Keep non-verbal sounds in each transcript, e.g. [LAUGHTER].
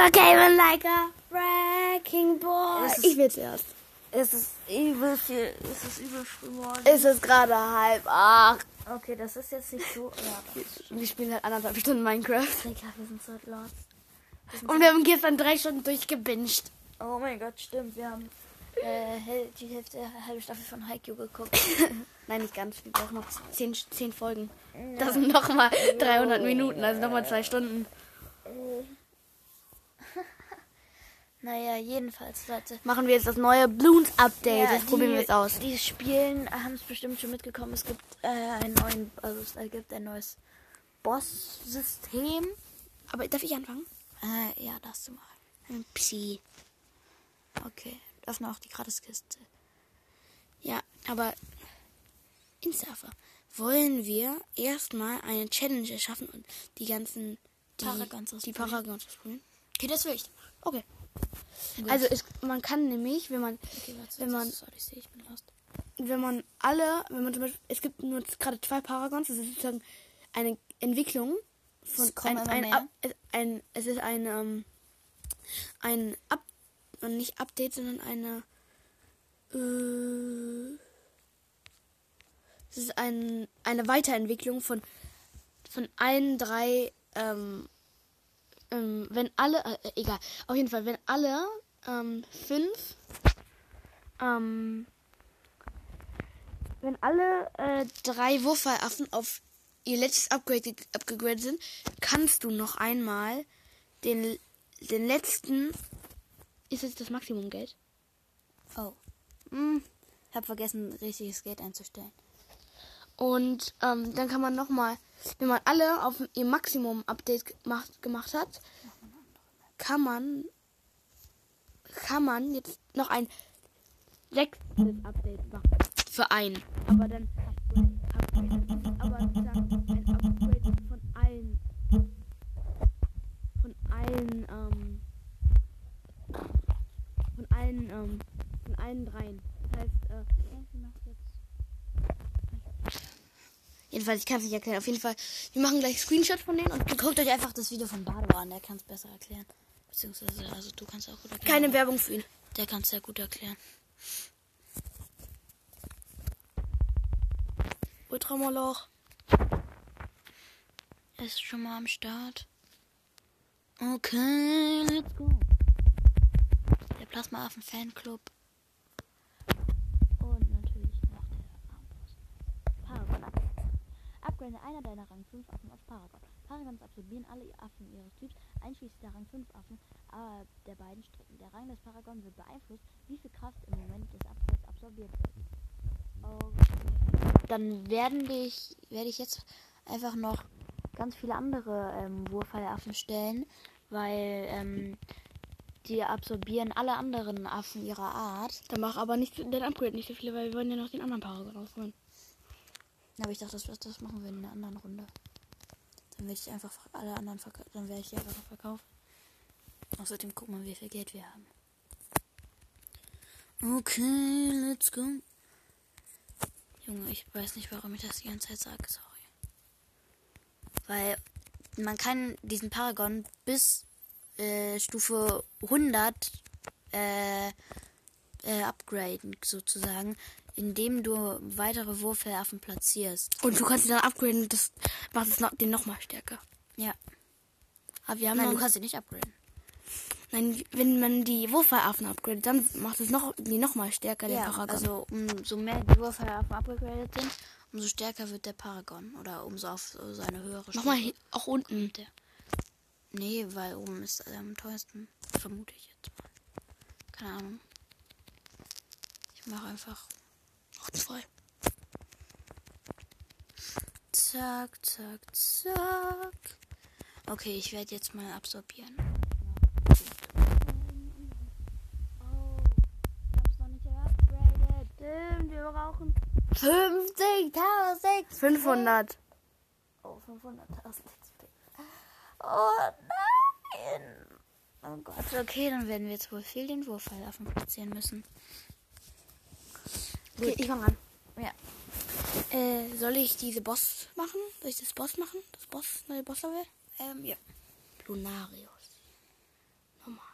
Are gaming like a wrecking ball. Ist- Ich will zuerst. Es ist übel viel. Es ist übel früh morgen. Es ist gerade halb acht. Okay, das ist jetzt nicht so. Ja, Wir spielen halt anderthalb Stunden Minecraft. Digga, wir sind so lost. Und wir haben gestern drei Stunden durchgebinged. Oh mein Gott, stimmt. Wir haben äh, die Hälfte halbe Staffel von Haikyuu geguckt. [LAUGHS] Nein, nicht ganz. Wir brauchen noch zehn, zehn Folgen. Das sind nochmal 300 Minuten, also nochmal zwei Stunden. Naja, jedenfalls, Leute. Machen wir jetzt das neue Bloons Update. Ja, das probieren wir jetzt aus. Die Spielen haben es bestimmt schon mitgekommen. Es gibt äh, einen neuen, also es gibt ein neues Boss-System. Aber darf ich anfangen? Äh, ja, darfst du mal. Ein Psi. Okay, öffne auch die Gratiskiste. Ja, aber in Surfer wollen wir erstmal eine Challenge erschaffen und die ganzen die, die. Paragons ausprobieren. Okay, das will ich. Okay. Gut. Also es, man kann nämlich, wenn man okay, warte, wenn man sorry, ich bin lost. wenn man alle, wenn man zum Beispiel, es gibt nur gerade zwei Paragons, das ist sozusagen eine Entwicklung von Es ein, ein, es- ein, es ist ein, ähm, ein Up, und nicht Update, sondern eine, äh, es ist ein, eine Weiterentwicklung von, von allen drei, ähm, ähm, wenn alle, äh, egal, auf jeden Fall, wenn alle, ähm, fünf, ähm, wenn alle äh, drei Wurfaffen auf ihr letztes Upgrade ge- abgegradet sind, kannst du noch einmal den, den letzten. Ist jetzt das Maximumgeld? Oh. Hm, habe vergessen, richtiges Geld einzustellen. Und ähm, dann kann man nochmal, wenn man alle auf ihr Maximum-Update gemacht, gemacht hat, kann man kann man jetzt noch ein sechstes Update machen. Für einen. Aber dann Upgrade. Aber sozusagen ein Upgrade von allen von allen ähm, von allen ähm, von allen dreien. Das heißt, äh, Jedenfalls, ich kann es nicht erklären. Auf jeden Fall, wir machen gleich Screenshots von denen und Guckt euch einfach das Video von Bado an, der kann es besser erklären. Beziehungsweise, also du kannst auch gut erklären. keine Werbung für ihn. Der kann es sehr gut erklären. Ultramoloch. Er ist schon mal am Start. Okay, let's go. Der Plasmaaffen Fanclub. Und natürlich noch der Armbrust. Paragon Upgrade. Upgrade einer deiner Rang 5 Affen auf Paragon. Paragons absorbieren alle Affen ihres Typs, einschließlich der Rang 5 Affen äh, der beiden Strecken. Der Rang des Paragon wird beeinflusst, wie viel Kraft im Moment des Upgrades absorbiert wird. Okay. Dann werden ich, werde ich jetzt einfach noch ganz viele andere ähm, Wurfhallaffen stellen, weil ähm, die absorbieren alle anderen Affen ihrer Art. Dann mach aber nicht den Upgrade nicht so viele, weil wir wollen ja noch den anderen Paragon ausholen. Aber ich dachte, das, das machen wir in einer anderen Runde. Dann werde ich einfach alle anderen verkaufen. Dann werde ich die einfach noch verkaufen. Außerdem gucken wir, wie viel Geld wir haben. Okay, let's go. Junge, ich weiß nicht, warum ich das die ganze Zeit sage. Sorry. Weil man kann diesen Paragon bis äh, Stufe 100 äh, äh, upgraden, sozusagen, indem du weitere Wurfhallaffen platzierst. Und du kannst ihn dann upgraden, das macht es noch, den nochmal stärker. Ja. Aber wir haben Nein, noch, du kannst sie nicht upgraden. nein, wenn man die Wurfaffen upgradet, dann macht es noch, die nochmal stärker, den Ja, Paragon. also umso mehr die Wurfhallaffen upgradet sind, umso stärker wird der Paragon. Oder umso auf so seine höhere nochmal Stufe hi- auch unten. der. Nee, weil oben ist er am teuersten. Vermute ich jetzt mal. Keine Ahnung. Ich mache einfach Zwei. zack, zack, zack. Okay, ich werde jetzt mal absorbieren. Oh, ich hab's noch nicht geupgradet. Stimmt, wir brauchen 50.000. 500. Oh, 500.000 XP. Oh nein. Oh Gott, okay, dann werden wir jetzt wohl viel den Wurfhallaffen platzieren müssen. Okay, ich fange an. Ja. Äh, soll ich diese Boss machen? Soll ich das Boss machen? Das Boss, neue boss -Level? Ähm, ja. Lunarius. Nochmal.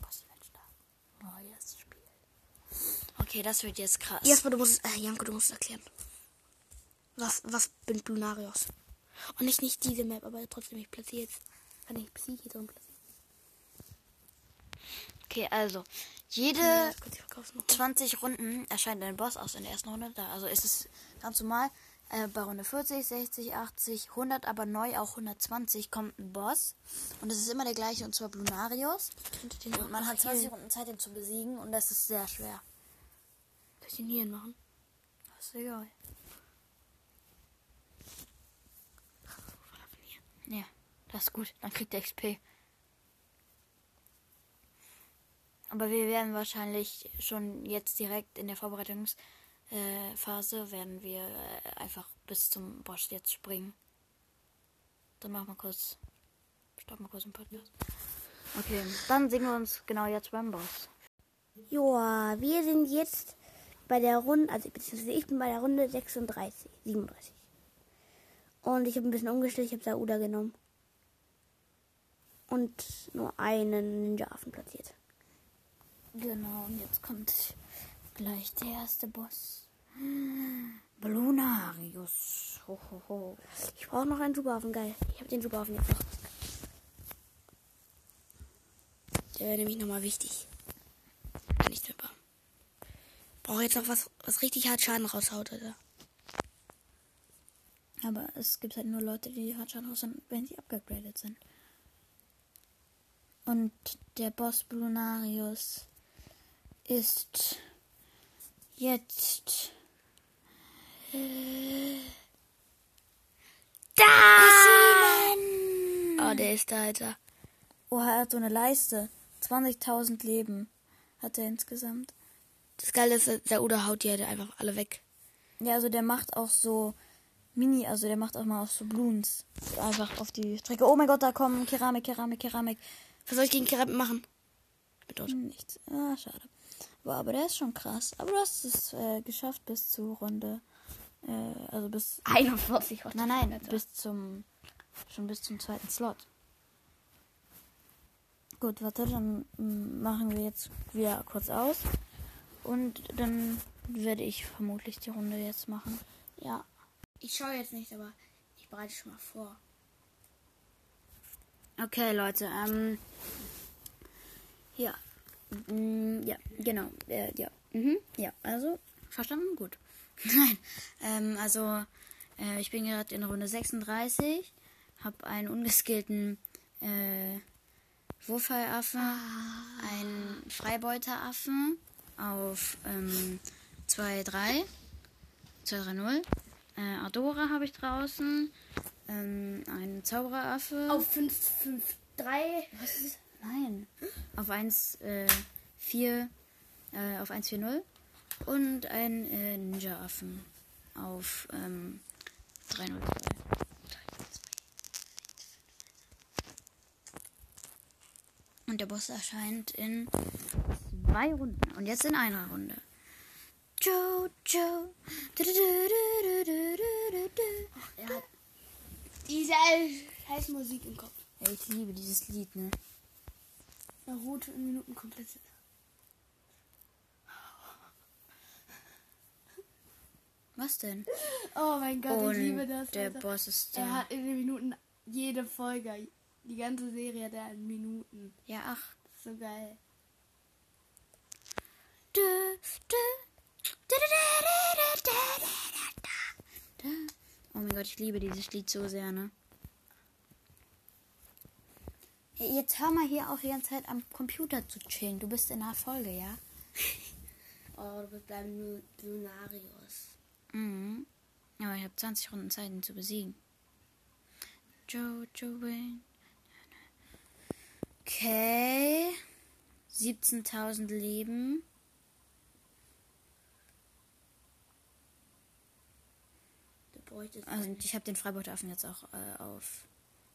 boss Neues Spiel. Okay, das wird jetzt krass. Jasper, du musst, äh, Janko, du musst erklären. Was, was bin Lunarius? Und nicht, nicht diese Map, aber trotzdem, ich platziere jetzt, kann ich Psyche drin platzieren. Okay, also, jede Ja, kurz, ich verkauf's noch. 20 Runden erscheint ein Boss aus in der ersten Runde da. Also ist es ganz normal. Äh, bei Runde 40, 60, 80, 100, aber neu auch 120 kommt ein Boss. Und es ist immer der gleiche, und zwar Blunarius. Und man hat 20 healen. Runden Zeit, ihn zu besiegen. Und das ist sehr schwer. Soll ich den hier machen? Das ist egal. Ja, das ist gut. Dann kriegt er XP. Aber wir werden wahrscheinlich schon jetzt direkt in der Vorbereitungsphase äh, werden wir äh, einfach bis zum Boss jetzt springen. Dann machen wir kurz. Stopp mal kurz den Podcast. Okay, dann sehen wir uns genau jetzt beim Boss. Joa, wir sind jetzt bei der Runde, also beziehungsweise ich bin bei der Runde 36, 37. Und ich habe ein bisschen umgestellt, ich habe Sauda genommen. Und nur einen Ninja-Affen platziert. Genau, und jetzt kommt gleich der erste Boss. Blunarius. Ho, ho, ho. Ich brauche noch einen Superaffen, geil. Ich habe den Superaffen jetzt noch. Der wäre nämlich nochmal wichtig. Nicht mehr bauen. Brauche jetzt noch was, was richtig hart Schaden raushaut, Alter. Aber es gibt halt nur Leute, die hart schaden raus sind, wenn sie abgegradet sind. Und der Boss Blunarius ist jetzt. Oh, der ist da, Alter. Oh, er hat so eine Leiste. 20.000 Leben hat er insgesamt. Das Geile ist, der Uda haut die halt einfach alle weg. Ja, also der macht auch so Mini, also der macht auch mal auch so Bloons. Einfach auf die Strecke. Oh mein Gott, da kommen Keramik, Keramik, Keramik. Was soll ich gegen Keramik machen? Tot. Nichts. Ah, schade. Boah, aber der ist schon krass. Aber du hast es äh, geschafft bis zur Runde. Äh, also bis. 41 Watt. Nein, nein, bis zum. Schon bis zum zweiten Slot. Gut, warte, dann mm, machen wir jetzt wieder kurz aus. Und dann werde ich vermutlich die Runde jetzt machen. Ja. Ich schaue jetzt nicht, aber ich bereite schon mal vor. Okay, Leute, ähm. Ja. Mm, ja, genau. Äh, ja. Mhm. Ja, also, verstanden? Gut. [LAUGHS] Nein. Ähm, also, äh, ich bin gerade in Runde 36, habe einen ungeskillten äh, Wurfeiaffen, einen Freibeuteraffen auf ähm, 2-3, 2-3-0. Äh, Ardora habe ich draußen, ähm, einen Zaubereraffe. Auf 5, 5, 3. Was ist Nein. Auf 1, äh, 4, äh, auf 1, 4, 0. Und ein äh, Ninja-Affen auf ähm, 3, 0, 2. Und der Boss erscheint in zwei Runden. Und jetzt in einer Runde. Joe, Joe. Du. Er hat diese heiße Musik im Kopf. Ja, ich liebe dieses Lied, ne? Der rote in Minuten komplett. Was denn? Oh mein Gott, Und ich liebe das. Der also. Boss ist da. Er hat in den Minuten jede Folge. Die ganze Serie hat er in Minuten. Ja, ach. So geil. Oh mein Gott, ich liebe dieses Lied so sehr, ne? Jetzt hör mal hier auf die ganze Zeit am Computer zu chillen. Du bist in einer Folge, ja? [LAUGHS] Oh, du bist beim Lunarius. Mhm. Aber ich habe 20 Runden Zeit, ihn zu besiegen. Jojo Win. Okay. 17.000 Leben. Also ich habe den Freibeuteraffen jetzt auch äh, auf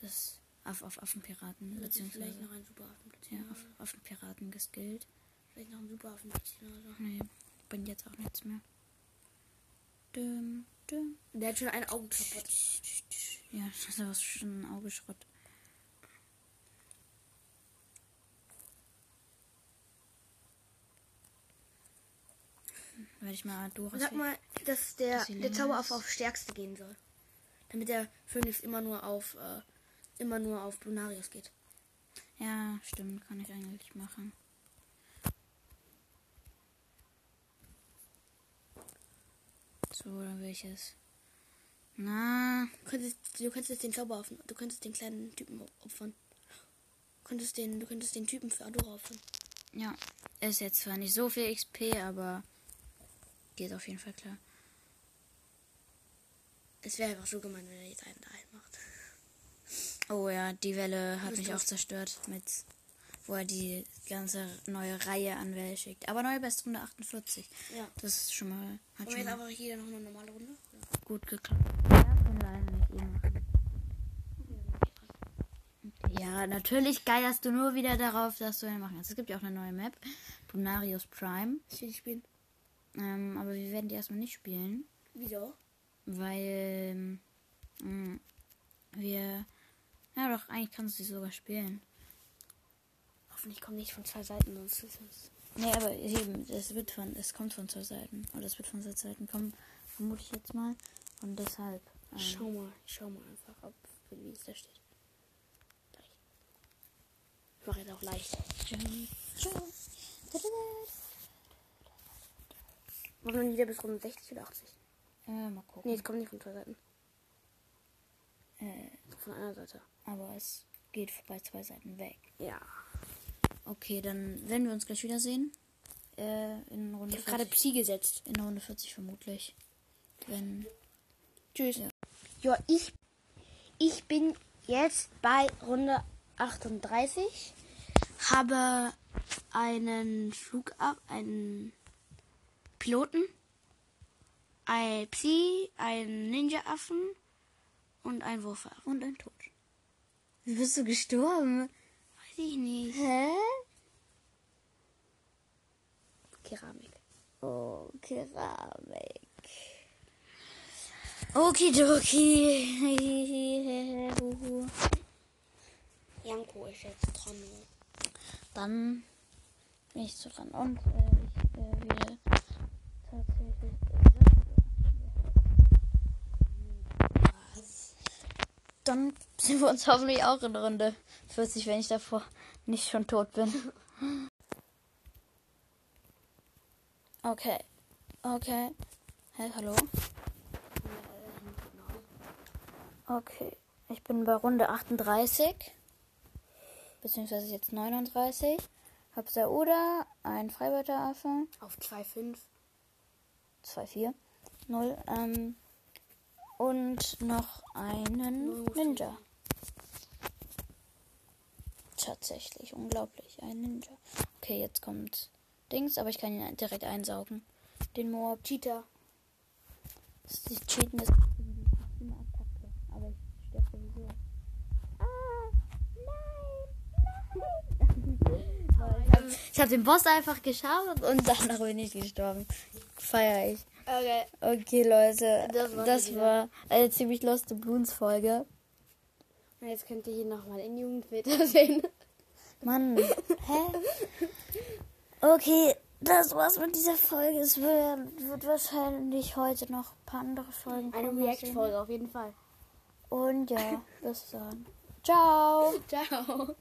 das auf, auf Affenpiraten vielleicht beziehungsweise noch einen Superaffen ja, auf Affenpiraten geskillt. Vielleicht noch einen Superaffen platzieren oder so. Nee, bringt jetzt auch nichts mehr. Dum, dum. Der hat schon ein Auge kaputt. Ja, das war schon ein Augeschrott. Werde ich mal durch. Sag mal, dass der, sie der Zauberaffe ist. auf Stärkste gehen soll. Damit der Phönix immer nur auf äh, immer nur auf Lunarius geht. Ja, stimmt, kann ich eigentlich machen. So, dann will ich es. Na, Du könntest, du könntest den Zauberaffen, du könntest den kleinen Typen opfern. Du könntest den, du könntest den Typen für Adora opfern. ja. Ist jetzt zwar nicht so viel XP, aber geht auf jeden Fall klar. Es wäre einfach so gemein, wenn er jetzt einen dahin macht. Oh ja, die Welle hat mich auch zerstört, mit wo er die ganze neue Reihe an Welle schickt. Aber neue Bestrunde 48. Ja. Das ist schon mal, hat Und schon jetzt mal einfach hier noch eine normale Runde. Ja. gut geklappt. Ja, können wir leider nicht eh machen. Ja, natürlich geierst du nur wieder darauf, dass du eine machen kannst. Es gibt ja auch eine neue Map, Lunarius Prime. Ich will die spielen. Ähm, aber wir werden die erstmal nicht spielen, Wieso? weil ähm, wir. Ja, doch, eigentlich kannst du sie sogar spielen. Hoffentlich kommt nicht von zwei Seiten, sonst ist es. Nee, aber eben, es wird von, es kommt von zwei Seiten. Oder es wird von zwei Seiten kommen, vermute ich jetzt mal. Und deshalb. ähm, Schau mal, ich schau mal einfach, ob wie es da steht. Leicht. Ich mache jetzt auch leicht. Machen wir wieder bis Runde 60 oder 80? Äh, mal gucken. Nee, es kommt nicht von zwei Seiten. Äh, Von einer Seite. Aber es geht bei zwei Seiten weg. Ja. Okay, dann werden wir uns gleich wiedersehen. Äh, in Runde Ich habe gerade 40. Psi gesetzt. In Runde 40 vermutlich. Wenn. Tschüss. Ja. Ja, ich, ich bin jetzt bei Runde 38. Habe einen Flugab, einen Piloten, ein Psi, einen Ninja-Affen und einen Wurfaffen. Und ein Tod. Wie bist du gestorben? Weiß ich nicht. Hä? Keramik. Oh, Keramik. Okidoki. Janko ist jetzt dran. Dann bin ich so dran und äh, ich äh, wieder tatsächlich. Dann [LAUGHS] sind wir uns hoffentlich auch in Runde 40, wenn ich davor nicht schon tot bin. Okay. Okay. Hey, hallo. Okay. Ich bin bei Runde 38. Beziehungsweise jetzt 39. Hab Sauda, ein Freibeuteraffe. Auf 2,5. 2-4. 0. Ähm, und noch einen Ninja. Tatsächlich, unglaublich. Ein Ninja. Okay, jetzt kommt Dings, aber ich kann ihn direkt einsaugen. Den Moab. Ist die Cheaten ist eine Attacke. Aber ich sterbe sowieso. Ah, nein, nein. [LAUGHS] Ich habe den Boss einfach geschafft und danach [LAUGHS] bin ich gestorben. Feier ich. Okay. Okay, Leute. Das war's Das war eine ziemlich Lost Bloons Folge. Na, jetzt könnt ihr hier nochmal in Jugendfilter [LAUGHS] sehen. Mann. [LAUGHS] Hä? Okay, das war's mit dieser Folge. Es wird, wird wahrscheinlich heute noch ein paar andere Folgen Eine kommen. Mal React-Folge auf jeden Fall. Und ja, [LAUGHS] bis dann. Ciao. Ciao.